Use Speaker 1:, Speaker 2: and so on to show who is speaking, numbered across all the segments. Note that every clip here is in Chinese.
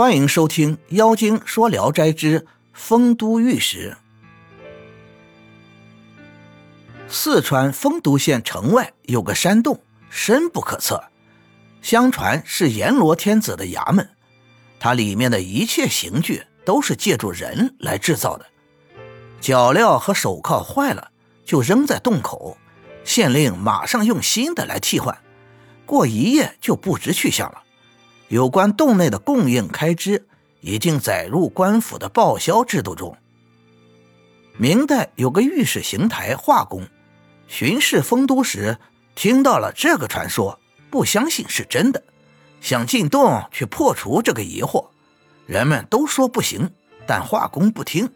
Speaker 1: 欢迎收听《妖精说聊斋之丰都御史》。四川丰都县城外有个山洞，深不可测，相传是阎罗天子的衙门。它里面的一切刑具都是借助人来制造的，脚镣和手铐坏了就扔在洞口，县令马上用新的来替换，过一夜就不知去向了。有关洞内的供应开支，已经载入官府的报销制度中。明代有个御史邢台华工，巡视丰都时，听到了这个传说，不相信是真的，想进洞去破除这个疑惑。人们都说不行，但华工不听。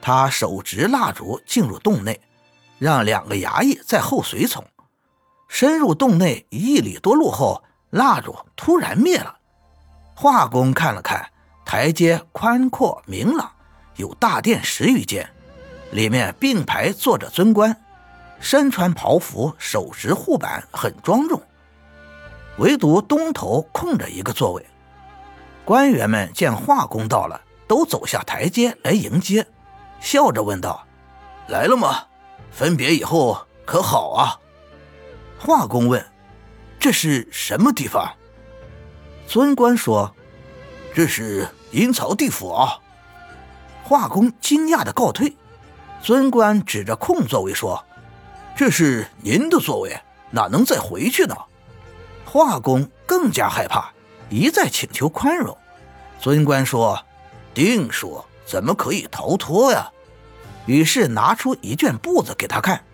Speaker 1: 他手执蜡烛进入洞内，让两个衙役在后随从。深入洞内一里多路后。蜡烛突然灭了，画工看了看台阶，宽阔明朗，有大殿十余间，里面并排坐着尊官，身穿袍服，手执护板，很庄重。唯独东头空着一个座位。官员们见画工到了，都走下台阶来迎接，笑着问道：“来了吗？分别以后可好啊？”画工问。这是什么地方？尊官说：“这是阴曹地府啊。”画工惊讶的告退。尊官指着空座位说：“这是您的座位，哪能再回去呢？”画工更加害怕，一再请求宽容。尊官说：“定数，怎么可以逃脱呀？”于是拿出一卷簿子给他看，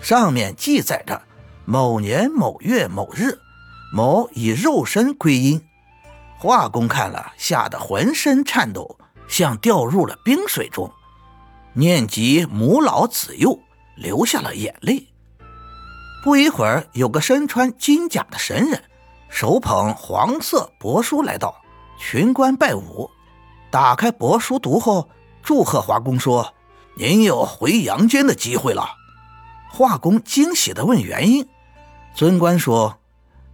Speaker 1: 上面记载着。某年某月某日，某以肉身归阴。华工看了，吓得浑身颤抖，像掉入了冰水中。念及母老子幼，流下了眼泪。不一会儿，有个身穿金甲的神人，手捧黄色帛书来到，群官拜舞。打开帛书读后，祝贺华工说：“您有回阳间的机会了。”华工惊喜地问原因。尊官说：“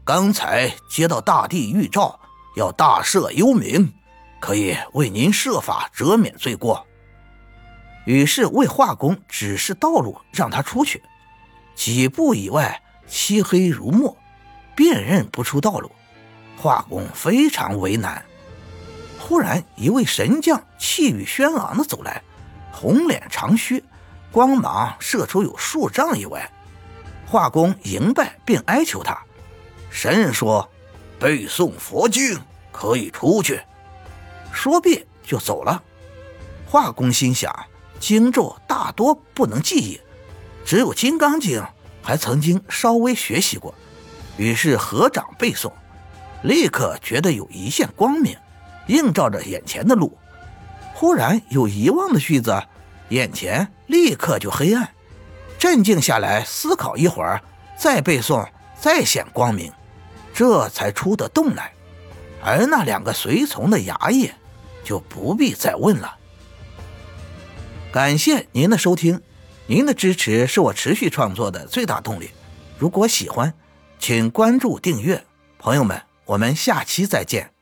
Speaker 1: 刚才接到大帝谕诏，要大赦幽冥，可以为您设法折免罪过。”于是为画工指示道路，让他出去。几步以外，漆黑如墨，辨认不出道路。画工非常为难。忽然，一位神将气宇轩昂的走来，红脸长须，光芒射出有数丈以外。画工迎拜并哀求他，神人说：“背诵佛经可以出去。”说毕就走了。画工心想，经咒大多不能记忆，只有《金刚经》还曾经稍微学习过，于是合掌背诵，立刻觉得有一线光明，映照着眼前的路。忽然有遗忘的句子，眼前立刻就黑暗。镇静下来，思考一会儿，再背诵，再显光明，这才出得洞来。而那两个随从的衙役，就不必再问了。感谢您的收听，您的支持是我持续创作的最大动力。如果喜欢，请关注订阅。朋友们，我们下期再见。